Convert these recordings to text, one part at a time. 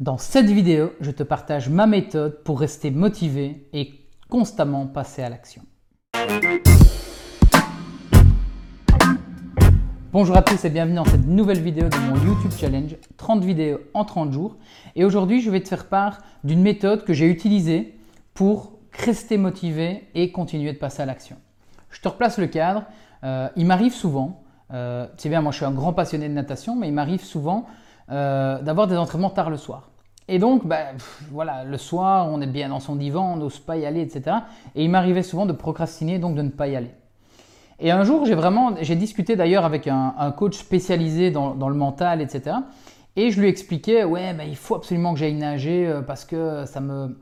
Dans cette vidéo, je te partage ma méthode pour rester motivé et constamment passer à l'action. Bonjour à tous et bienvenue dans cette nouvelle vidéo de mon YouTube Challenge 30 vidéos en 30 jours. Et aujourd'hui, je vais te faire part d'une méthode que j'ai utilisée pour rester motivé et continuer de passer à l'action. Je te replace le cadre. Euh, il m'arrive souvent, euh, tu sais bien, moi je suis un grand passionné de natation, mais il m'arrive souvent euh, d'avoir des entraînements tard le soir. Et donc, bah, voilà, le soir, on est bien dans son divan, on n'ose pas y aller, etc. Et il m'arrivait souvent de procrastiner, donc de ne pas y aller. Et un jour, j'ai vraiment, j'ai discuté d'ailleurs avec un, coach spécialisé dans, le mental, etc. Et je lui expliquais, ouais, bah, il faut absolument que j'aille nager parce que ça me,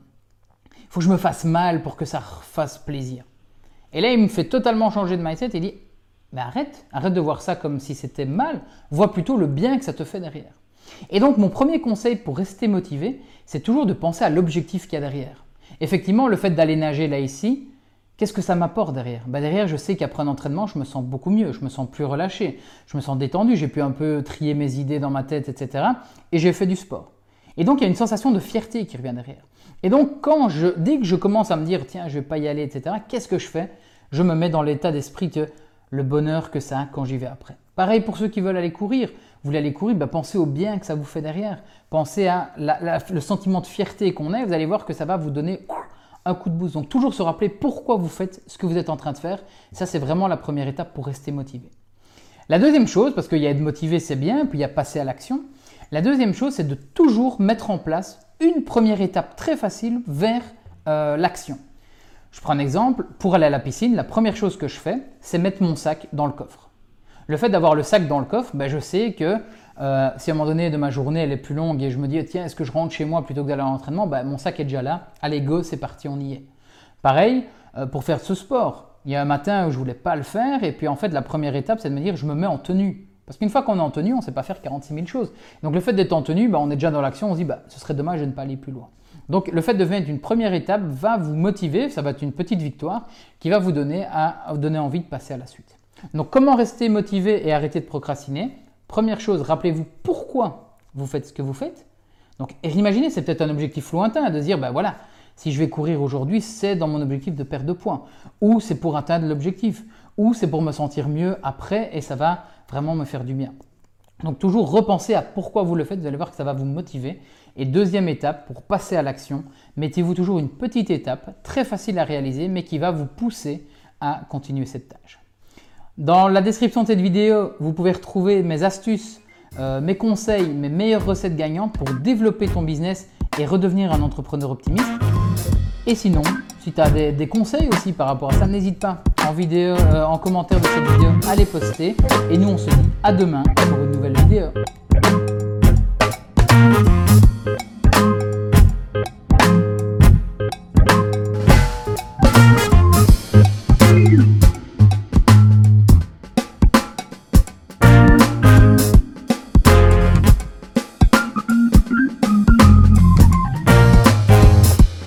faut que je me fasse mal pour que ça fasse plaisir. Et là, il me fait totalement changer de mindset. Il dit Mais arrête, arrête de voir ça comme si c'était mal. Vois plutôt le bien que ça te fait derrière. Et donc, mon premier conseil pour rester motivé, c'est toujours de penser à l'objectif qu'il y a derrière. Effectivement, le fait d'aller nager là ici, qu'est-ce que ça m'apporte derrière? Bah Derrière, je sais qu'après un entraînement, je me sens beaucoup mieux, je me sens plus relâché, je me sens détendu, j'ai pu un peu trier mes idées dans ma tête, etc. Et j'ai fait du sport. Et donc, il y a une sensation de fierté qui revient derrière. Et donc, quand je, dès que je commence à me dire, tiens, je vais pas y aller, etc., qu'est-ce que je fais? Je me mets dans l'état d'esprit que le bonheur que ça a quand j'y vais après. Pareil pour ceux qui veulent aller courir. Vous voulez aller courir, bah, pensez au bien que ça vous fait derrière. Pensez à le sentiment de fierté qu'on a. Vous allez voir que ça va vous donner un coup de boost. Donc, toujours se rappeler pourquoi vous faites ce que vous êtes en train de faire. Ça, c'est vraiment la première étape pour rester motivé. La deuxième chose, parce qu'il y a être motivé, c'est bien, puis il y a passer à l'action. La deuxième chose, c'est de toujours mettre en place une première étape très facile vers euh, l'action. Je prends un exemple, pour aller à la piscine, la première chose que je fais, c'est mettre mon sac dans le coffre. Le fait d'avoir le sac dans le coffre, ben, je sais que euh, si à un moment donné de ma journée elle est plus longue et je me dis tiens est-ce que je rentre chez moi plutôt que d'aller à l'entraînement, ben, mon sac est déjà là, allez go c'est parti on y est. Pareil euh, pour faire ce sport. Il y a un matin où je voulais pas le faire et puis en fait la première étape c'est de me dire je me mets en tenue. Parce qu'une fois qu'on est en tenue, on ne sait pas faire 46 000 choses. Donc le fait d'être en tenue, bah, on est déjà dans l'action, on se dit bah, ce serait dommage de ne pas aller plus loin. Donc le fait de venir une première étape va vous motiver, ça va être une petite victoire qui va vous donner, à, vous donner envie de passer à la suite. Donc comment rester motivé et arrêter de procrastiner? Première chose, rappelez-vous pourquoi vous faites ce que vous faites. Donc imaginez, c'est peut-être un objectif lointain de dire, bah voilà, si je vais courir aujourd'hui, c'est dans mon objectif de perdre de points, ou c'est pour atteindre l'objectif, ou c'est pour me sentir mieux après et ça va vraiment me faire du bien. Donc toujours repenser à pourquoi vous le faites, vous allez voir que ça va vous motiver. Et deuxième étape, pour passer à l'action, mettez-vous toujours une petite étape, très facile à réaliser, mais qui va vous pousser à continuer cette tâche. Dans la description de cette vidéo, vous pouvez retrouver mes astuces, euh, mes conseils, mes meilleures recettes gagnantes pour développer ton business et redevenir un entrepreneur optimiste. Et sinon, si tu as des, conseils aussi par rapport à ça, n'hésite pas en, vidéo, euh, en commentaire de cette vidéo à les poster. Et nous, on se dit à demain pour une nouvelle vidéo.